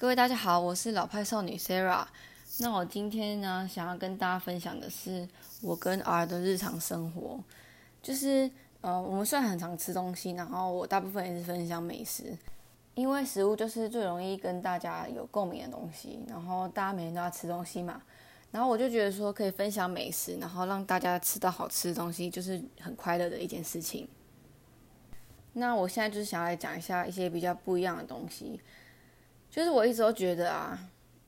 各位大家好，我是老派少女 Sarah。那我今天呢，想要跟大家分享的是我跟 R 的日常生活。就是呃，我们虽然很常吃东西，然后我大部分也是分享美食，因为食物就是最容易跟大家有共鸣的东西。然后大家每天都要吃东西嘛，然后我就觉得说可以分享美食，然后让大家吃到好吃的东西，就是很快乐的一件事情。那我现在就是想要来讲一下一些比较不一样的东西。就是我一直都觉得啊，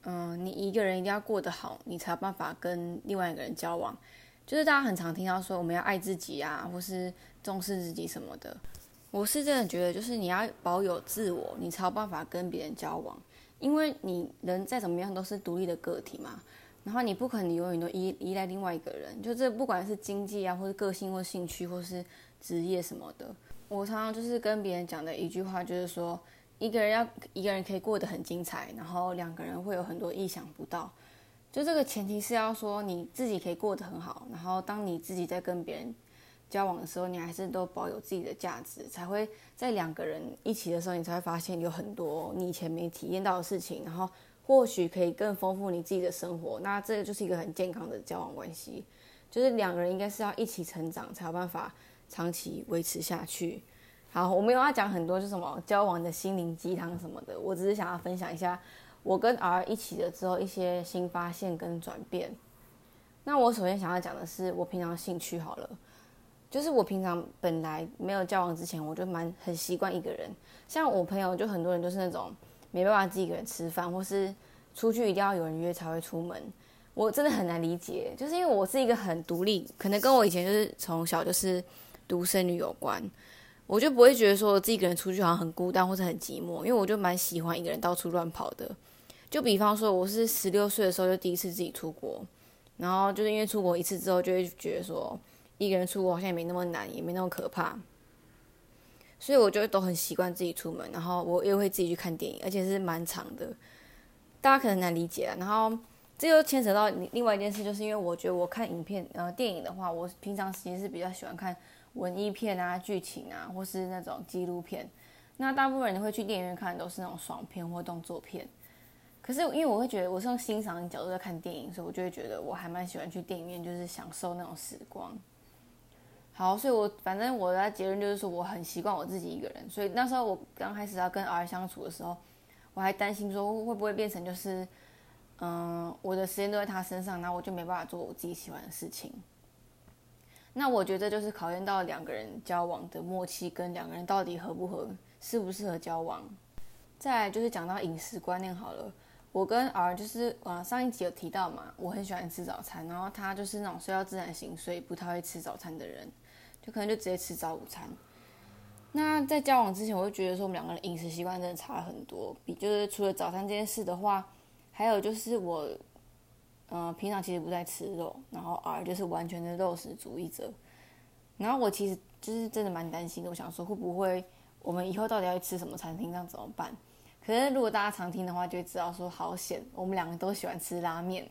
嗯，你一个人一定要过得好，你才有办法跟另外一个人交往。就是大家很常听到说我们要爱自己啊，或是重视自己什么的。我是真的觉得，就是你要保有自我，你才有办法跟别人交往。因为你人再怎么样都是独立的个体嘛，然后你不可能永远都依依赖另外一个人。就这不管是经济啊，或是个性或兴趣，或是职业什么的。我常常就是跟别人讲的一句话，就是说。一个人要一个人可以过得很精彩，然后两个人会有很多意想不到。就这个前提是要说你自己可以过得很好，然后当你自己在跟别人交往的时候，你还是都保有自己的价值，才会在两个人一起的时候，你才会发现有很多你以前没体验到的事情，然后或许可以更丰富你自己的生活。那这个就是一个很健康的交往关系，就是两个人应该是要一起成长，才有办法长期维持下去。好，我没有要讲很多，就什么交往的心灵鸡汤什么的，我只是想要分享一下我跟 R 一起的之后一些新发现跟转变。那我首先想要讲的是我平常兴趣好了，就是我平常本来没有交往之前，我就蛮很习惯一个人。像我朋友就很多人就是那种没办法自己一个人吃饭，或是出去一定要有人约才会出门。我真的很难理解，就是因为我是一个很独立，可能跟我以前就是从小就是独生女有关。我就不会觉得说自己一个人出去好像很孤单或者很寂寞，因为我就蛮喜欢一个人到处乱跑的。就比方说，我是十六岁的时候就第一次自己出国，然后就是因为出国一次之后，就会觉得说一个人出国好像也没那么难，也没那么可怕，所以我就都很习惯自己出门，然后我又会自己去看电影，而且是蛮长的。大家可能难理解。然后这又牵扯到另外一件事，就是因为我觉得我看影片呃电影的话，我平常时间是比较喜欢看。文艺片啊，剧情啊，或是那种纪录片，那大部分人会去电影院看都是那种爽片或动作片。可是因为我会觉得我是用欣赏的角度在看电影，所以我就会觉得我还蛮喜欢去电影院，就是享受那种时光。好，所以我反正我的结论就是说我很习惯我自己一个人。所以那时候我刚开始要跟 R 相处的时候，我还担心说会不会变成就是，嗯，我的时间都在他身上，那我就没办法做我自己喜欢的事情。那我觉得就是考验到两个人交往的默契，跟两个人到底合不合，适不适合交往。再就是讲到饮食观念好了，我跟 R 就是呃上一集有提到嘛，我很喜欢吃早餐，然后他就是那种睡到自然醒，所以不太会吃早餐的人，就可能就直接吃早午餐。那在交往之前，我就觉得说我们两个人饮食习惯真的差很多，比就是除了早餐这件事的话，还有就是我。嗯，平常其实不在吃肉，然后 R 就是完全的肉食主义者。然后我其实就是真的蛮担心的，我想说会不会我们以后到底要吃什么餐厅，这样怎么办？可是如果大家常听的话，就会知道说好险，我们两个都喜欢吃拉面。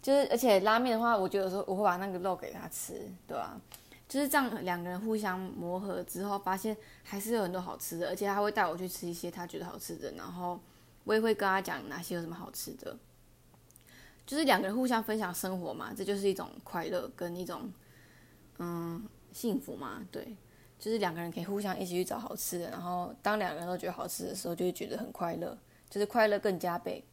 就是而且拉面的话，我觉得说我会把那个肉给他吃，对吧？就是这样，两个人互相磨合之后，发现还是有很多好吃的，而且他会带我去吃一些他觉得好吃的，然后我也会跟他讲哪些有什么好吃的。就是两个人互相分享生活嘛，这就是一种快乐跟一种嗯幸福嘛。对，就是两个人可以互相一起去找好吃的，然后当两个人都觉得好吃的时候，就会觉得很快乐，就是快乐更加倍。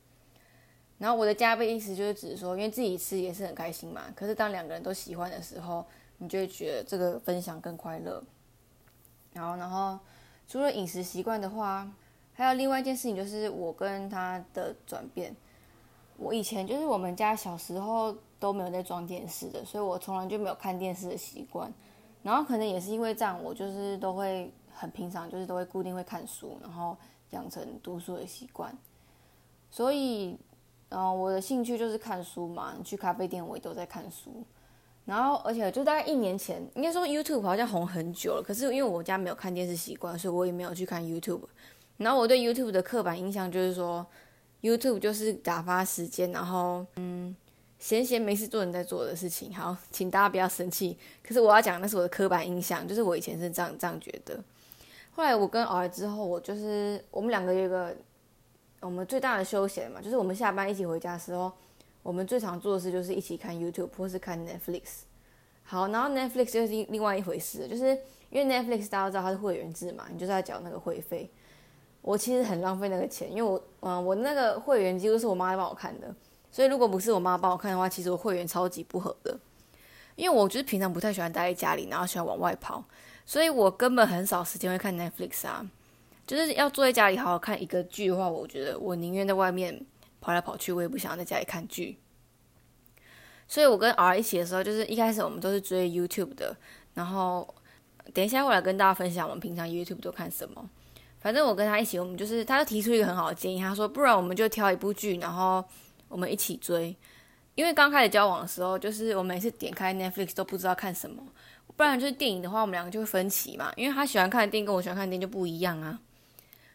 然后我的加倍意思就是指说，因为自己吃也是很开心嘛，可是当两个人都喜欢的时候，你就会觉得这个分享更快乐。然后，然后除了饮食习惯的话，还有另外一件事情就是我跟他的转变。我以前就是我们家小时候都没有在装电视的，所以我从来就没有看电视的习惯。然后可能也是因为这样，我就是都会很平常，就是都会固定会看书，然后养成读书的习惯。所以，嗯，我的兴趣就是看书嘛。去咖啡店我也都在看书。然后，而且就大概一年前，应该说 YouTube 好像红很久了，可是因为我家没有看电视习惯，所以我也没有去看 YouTube。然后我对 YouTube 的刻板印象就是说。YouTube 就是打发时间，然后嗯，闲闲没事做人在做的事情。好，请大家不要生气。可是我要讲，那是我的刻板印象，就是我以前是这样这样觉得。后来我跟儿之后，我就是我们两个有一个我们最大的休闲嘛，就是我们下班一起回家的时候，我们最常做的事就是一起看 YouTube 或是看 Netflix。好，然后 Netflix 就是另外一回事，就是因为 Netflix 大家知道它是会员制嘛，你就是要缴那个会费。我其实很浪费那个钱，因为我，嗯，我那个会员几乎是我妈帮我看的，所以如果不是我妈帮我看的话，其实我会员超级不合的。因为我就是平常不太喜欢待在家里，然后喜欢往外跑，所以我根本很少时间会看 Netflix 啊。就是要坐在家里好好看一个剧的话，我觉得我宁愿在外面跑来跑去，我也不想在家里看剧。所以我跟 R 一起的时候，就是一开始我们都是追 YouTube 的，然后等一下会来跟大家分享我们平常 YouTube 都看什么。反正我跟他一起，我们就是他就提出一个很好的建议，他说不然我们就挑一部剧，然后我们一起追。因为刚开始交往的时候，就是我每次点开 Netflix 都不知道看什么，不然就是电影的话，我们两个就会分歧嘛，因为他喜欢看的电影跟我喜欢看的电影就不一样啊。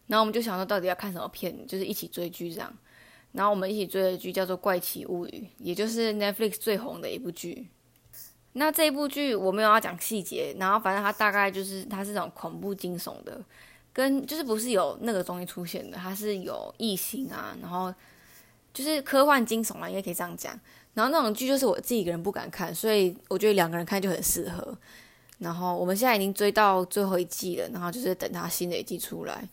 然后我们就想说，到底要看什么片，就是一起追剧这样。然后我们一起追的剧叫做《怪奇物语》，也就是 Netflix 最红的一部剧。那这一部剧我没有要讲细节，然后反正它大概就是它是种恐怖惊悚的，跟就是不是有那个东西出现的，它是有异形啊，然后就是科幻惊悚啊，应该可以这样讲。然后那种剧就是我自己一个人不敢看，所以我觉得两个人看就很适合。然后我们现在已经追到最后一季了，然后就是等它新的一季出来。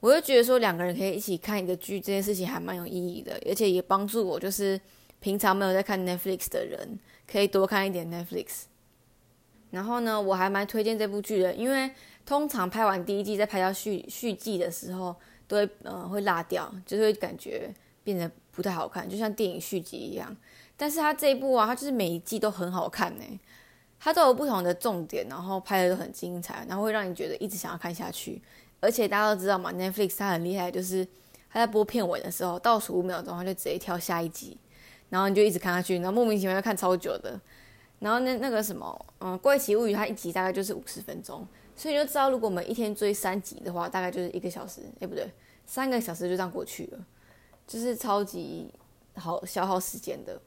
我就觉得说两个人可以一起看一个剧，这件事情还蛮有意义的，而且也帮助我，就是平常没有在看 Netflix 的人，可以多看一点 Netflix。然后呢，我还蛮推荐这部剧的，因为通常拍完第一季再拍到续续季的时候，都会呃会落掉，就是会感觉变得不太好看，就像电影续集一样。但是它这一部啊，它就是每一季都很好看呢，它都有不同的重点，然后拍的都很精彩，然后会让你觉得一直想要看下去。而且大家都知道嘛，Netflix 它很厉害，就是它在播片尾的时候，倒数五秒钟，它就直接跳下一集，然后你就一直看下去，然后莫名其妙要看超久的。然后那那个什么，嗯，《怪奇物语》它一集大概就是五十分钟，所以你就知道，如果我们一天追三集的话，大概就是一个小时，哎不对，三个小时就这样过去了，就是超级好消耗时间的。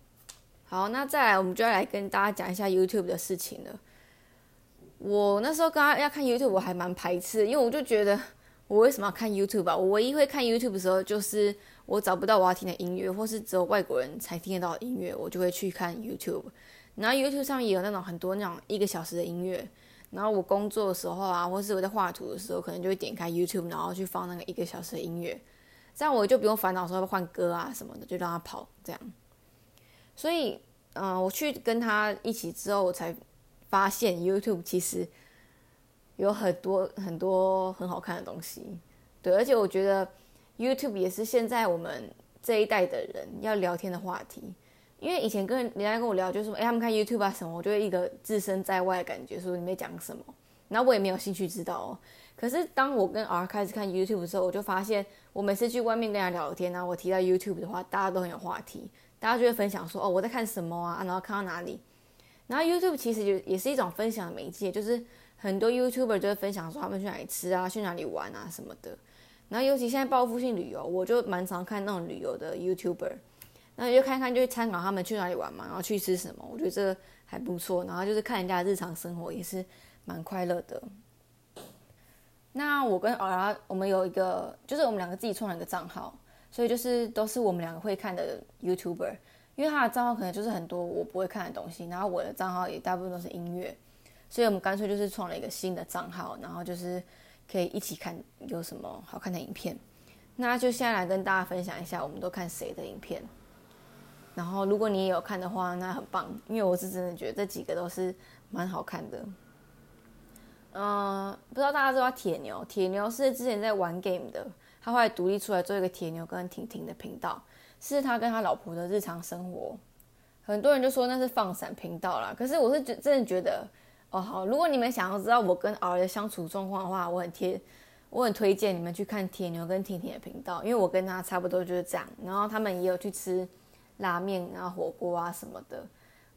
好，那再来我们就要来跟大家讲一下 YouTube 的事情了。我那时候刚刚要看 YouTube，我还蛮排斥，因为我就觉得我为什么要看 YouTube 吧？我唯一会看 YouTube 的时候，就是我找不到我要听的音乐，或是只有外国人才听得到的音乐，我就会去看 YouTube。然后 YouTube 上也有那种很多那种一个小时的音乐。然后我工作的时候啊，或是我在画图的时候，可能就会点开 YouTube，然后去放那个一个小时的音乐，这样我就不用烦恼说要换歌啊什么的，就让它跑这样。所以，嗯，我去跟他一起之后，我才。发现 YouTube 其实有很多很多很好看的东西，对，而且我觉得 YouTube 也是现在我们这一代的人要聊天的话题。因为以前跟人家跟我聊，就说哎，他们看 YouTube 啊什么，我就会一个置身在外的感觉，说你在讲什么，然后我也没有兴趣知道哦。可是当我跟 R 开始看 YouTube 的时候，我就发现，我每次去外面跟人家聊天，然后我提到 YouTube 的话，大家都很有话题，大家就会分享说哦，我在看什么啊，然后看到哪里。然后 YouTube 其实就也是一种分享的媒介，就是很多 YouTuber 就会分享说他们去哪里吃啊，去哪里玩啊什么的。然后尤其现在报复性旅游，我就蛮常看那种旅游的 YouTuber，那就看看就参考他们去哪里玩嘛，然后去吃什么，我觉得这还不错。然后就是看人家日常生活也是蛮快乐的。那我跟 R 我们有一个，就是我们两个自己创了一个账号，所以就是都是我们两个会看的 YouTuber。因为他的账号可能就是很多我不会看的东西，然后我的账号也大部分都是音乐，所以我们干脆就是创了一个新的账号，然后就是可以一起看有什么好看的影片。那就先来跟大家分享一下，我们都看谁的影片。然后如果你也有看的话，那很棒，因为我是真的觉得这几个都是蛮好看的。嗯，不知道大家知道铁牛？铁牛是之前在玩 game 的，他后来独立出来做一个铁牛跟婷婷的频道。是他跟他老婆的日常生活，很多人就说那是放闪频道啦。可是我是觉真的觉得，哦好，如果你们想要知道我跟儿的相处状况的话，我很贴，我很推荐你们去看铁牛跟婷婷的频道，因为我跟他差不多就是这样。然后他们也有去吃拉面啊、火锅啊什么的，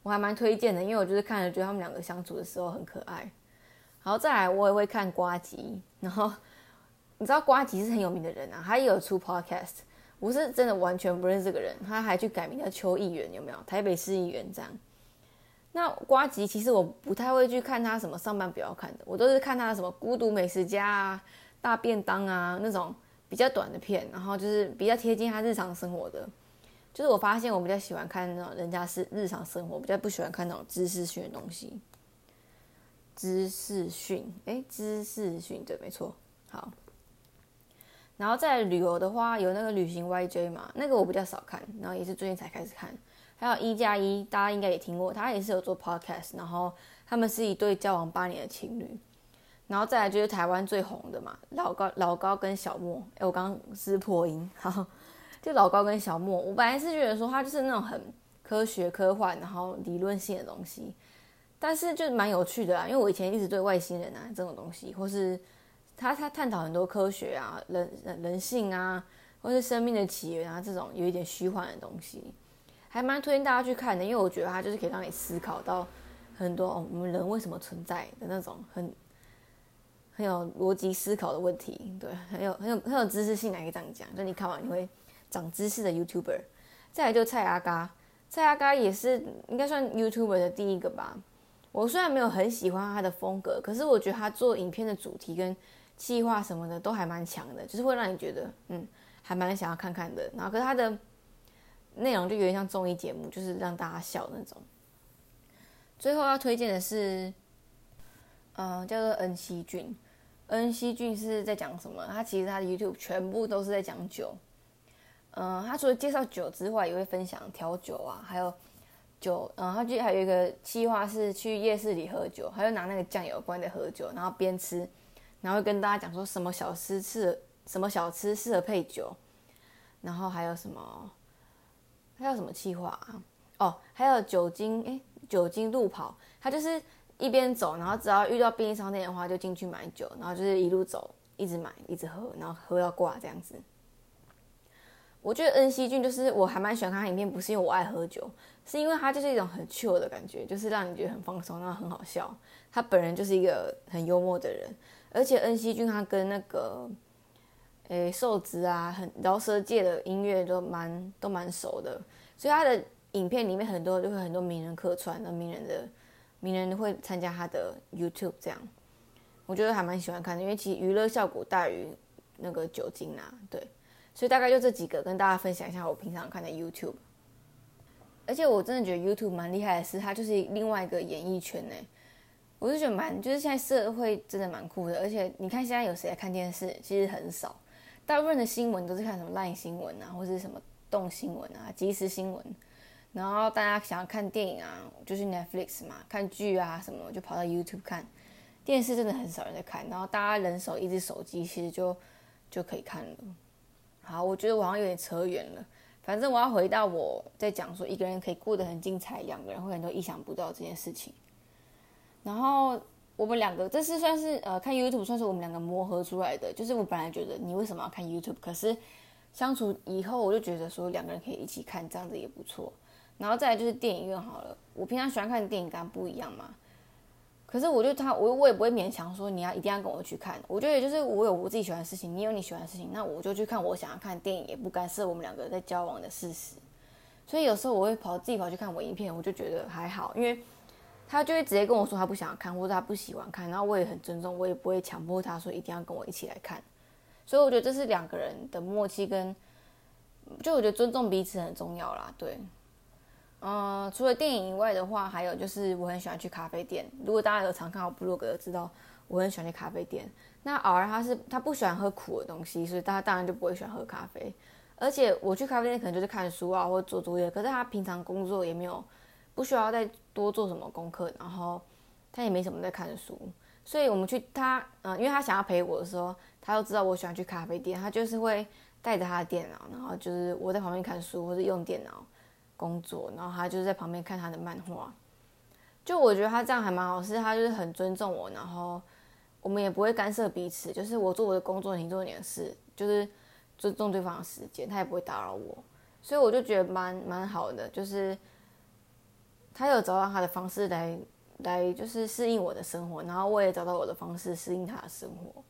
我还蛮推荐的，因为我就是看了觉得他们两个相处的时候很可爱。然后再来，我也会看瓜吉，然后你知道瓜吉是很有名的人啊，他也有出 podcast。我是真的完全不认识这个人，他还去改名叫邱议员，有没有？台北市议员这样。那瓜吉其实我不太会去看他什么上班比较看的，我都是看他什么孤独美食家啊、大便当啊那种比较短的片，然后就是比较贴近他日常生活的。就是我发现我比较喜欢看那种人家是日常生活，比较不喜欢看那种知识性的东西。知识讯，哎，知识讯，对，没错。好，然后在旅游的话，有那个旅行 YJ 嘛，那个我比较少看，然后也是最近才开始看。还有一加一，大家应该也听过，他也是有做 podcast，然后他们是一对交往八年的情侣。然后再来就是台湾最红的嘛，老高老高跟小莫。哎，我刚刚是破音，好，就老高跟小莫。我本来是觉得说他就是那种很科学科幻，然后理论性的东西。但是就蛮有趣的啊，因为我以前一直对外星人啊这种东西，或是他他探讨很多科学啊、人人性啊，或是生命的起源啊这种有一点虚幻的东西，还蛮推荐大家去看的。因为我觉得它就是可以让你思考到很多，我们人为什么存在的那种很很有逻辑思考的问题，对，很有很有很有知识性，可以这样讲。就你看完你会长知识的 YouTuber。再来就蔡阿嘎，蔡阿嘎也是应该算 YouTuber 的第一个吧。我虽然没有很喜欢他的风格，可是我觉得他做影片的主题跟计划什么的都还蛮强的，就是会让你觉得嗯，还蛮想要看看的。然后，可是他的内容就有点像综艺节目，就是让大家笑那种。最后要推荐的是，嗯，叫做恩熙俊。恩熙俊是在讲什么？他其实他的 YouTube 全部都是在讲酒。嗯，他除了介绍酒之外，也会分享调酒啊，还有。酒，嗯，他就还有一个计划是去夜市里喝酒，他就拿那个酱油罐在喝酒，然后边吃，然后跟大家讲说什么小吃适什么小吃适合配酒，然后还有什么，还有什么计划啊？哦，还有酒精，哎，酒精路跑，他就是一边走，然后只要遇到便利商店的话就进去买酒，然后就是一路走，一直买，一直喝，然后喝到挂这样子。我觉得恩熙俊就是我还蛮喜欢看他影片，不是因为我爱喝酒，是因为他就是一种很 chill 的感觉，就是让你觉得很放松，然后很好笑。他本人就是一个很幽默的人，而且恩熙俊他跟那个诶瘦子啊，很饶舌界的音乐都蛮都蛮熟的，所以他的影片里面很多就会很多名人客串，那名人的名人会参加他的 YouTube 这样，我觉得还蛮喜欢看的，因为其实娱乐效果大于那个酒精啊，对。所以大概就这几个跟大家分享一下我平常看的 YouTube，而且我真的觉得 YouTube 蛮厉害的是，它就是另外一个演艺圈呢。我就觉得蛮，就是现在社会真的蛮酷的。而且你看现在有谁在看电视？其实很少，大部分的新闻都是看什么烂新闻啊，或者什么动新闻啊、即时新闻。然后大家想要看电影啊，就是 Netflix 嘛，看剧啊什么，就跑到 YouTube 看。电视真的很少人在看，然后大家人手一只手机，其实就就可以看了。好，我觉得我好像有点扯远了。反正我要回到我在讲说一个人可以过得很精彩，两个人会很多意想不到这件事情。然后我们两个这是算是呃看 YouTube 算是我们两个磨合出来的。就是我本来觉得你为什么要看 YouTube，可是相处以后我就觉得说两个人可以一起看，这样子也不错。然后再来就是电影院好了，我平常喜欢看的电影跟不一样嘛。可是我就他，我我也不会勉强说你要一定要跟我去看。我觉得也就是我有我自己喜欢的事情，你有你喜欢的事情，那我就去看我想要看电影，也不干涉我们两个在交往的事实。所以有时候我会跑自己跑去看我影片，我就觉得还好，因为他就会直接跟我说他不想看，或者他不喜欢看，然后我也很尊重，我也不会强迫他说一定要跟我一起来看。所以我觉得这是两个人的默契跟，就我觉得尊重彼此很重要啦，对。嗯，除了电影以外的话，还有就是我很喜欢去咖啡店。如果大家有常看我部落格，知道我很喜欢去咖啡店。那偶尔他是他不喜欢喝苦的东西，所以他当然就不会喜欢喝咖啡。而且我去咖啡店可能就是看书啊，或者做作业。可是他平常工作也没有不需要再多做什么功课，然后他也没什么在看书。所以我们去他嗯，因为他想要陪我的时候，他又知道我喜欢去咖啡店，他就是会带着他的电脑，然后就是我在旁边看书或者用电脑。工作，然后他就在旁边看他的漫画，就我觉得他这样还蛮好，是他就是很尊重我，然后我们也不会干涉彼此，就是我做我的工作，你做你的事，就是尊重对方的时间，他也不会打扰我，所以我就觉得蛮蛮好的，就是他有找到他的方式来来就是适应我的生活，然后我也找到我的方式适应他的生活，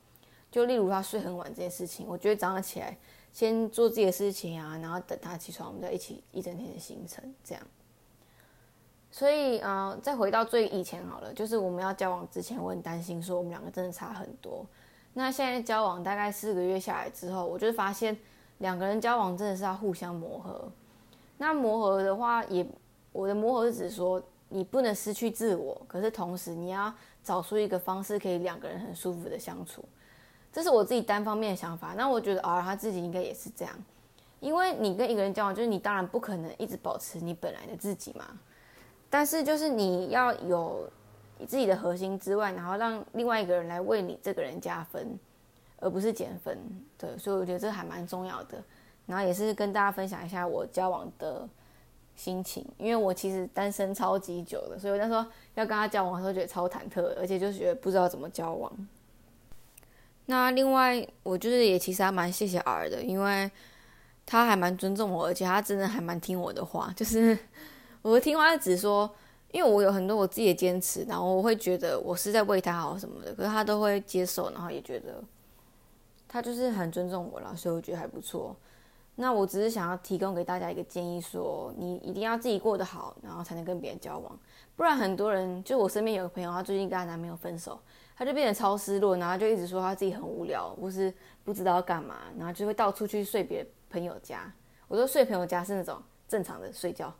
就例如他睡很晚这件事情，我觉得早上起来。先做自己的事情啊，然后等他起床，我们再一起一整天的行程这样。所以，呃，再回到最以前好了，就是我们要交往之前，我很担心说我们两个真的差很多。那现在交往大概四个月下来之后，我就发现两个人交往真的是要互相磨合。那磨合的话，也我的磨合是指说，你不能失去自我，可是同时你要找出一个方式，可以两个人很舒服的相处。这是我自己单方面的想法。那我觉得啊，他自己应该也是这样，因为你跟一个人交往，就是你当然不可能一直保持你本来的自己嘛。但是就是你要有你自己的核心之外，然后让另外一个人来为你这个人加分，而不是减分。对，所以我觉得这还蛮重要的。然后也是跟大家分享一下我交往的心情，因为我其实单身超级久了，所以我那时候要跟他交往的时候觉得超忐忑，而且就是觉得不知道怎么交往。那另外，我就是也其实还蛮谢谢 R 的，因为他还蛮尊重我，而且他真的还蛮听我的话。就是我听话只说，因为我有很多我自己的坚持，然后我会觉得我是在为他好什么的，可是他都会接受，然后也觉得他就是很尊重我了，所以我觉得还不错。那我只是想要提供给大家一个建议，说你一定要自己过得好，然后才能跟别人交往。不然很多人，就我身边有个朋友，她最近跟她男朋友分手，他就变得超失落，然后就一直说他自己很无聊，或是不知道要干嘛，然后就会到处去睡别朋友家。我说睡朋友家是那种正常的睡觉，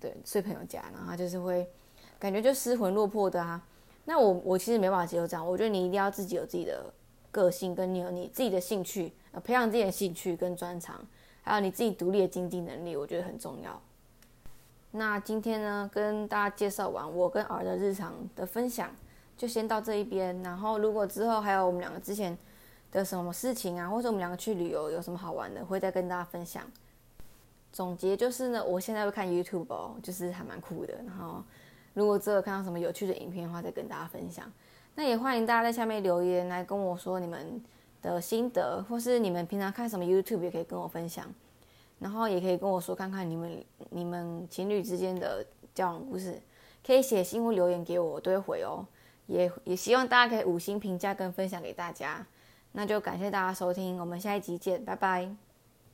对，睡朋友家，然后就是会感觉就失魂落魄的啊。那我我其实没办法接受这样，我觉得你一定要自己有自己的个性，跟你有你自己的兴趣，培养自己的兴趣跟专长。还有你自己独立的经济能力，我觉得很重要。那今天呢，跟大家介绍完我跟儿的日常的分享，就先到这一边。然后，如果之后还有我们两个之前的什么事情啊，或者我们两个去旅游有什么好玩的，会再跟大家分享。总结就是呢，我现在会看 YouTube 哦，就是还蛮酷的。然后，如果之后看到什么有趣的影片的话，再跟大家分享。那也欢迎大家在下面留言来跟我说你们。的心得，或是你们平常看什么 YouTube 也可以跟我分享，然后也可以跟我说看看你们你们情侣之间的交往故事，可以写信或留言给我，我都会回哦。也也希望大家可以五星评价跟分享给大家，那就感谢大家收听，我们下一集见，拜拜。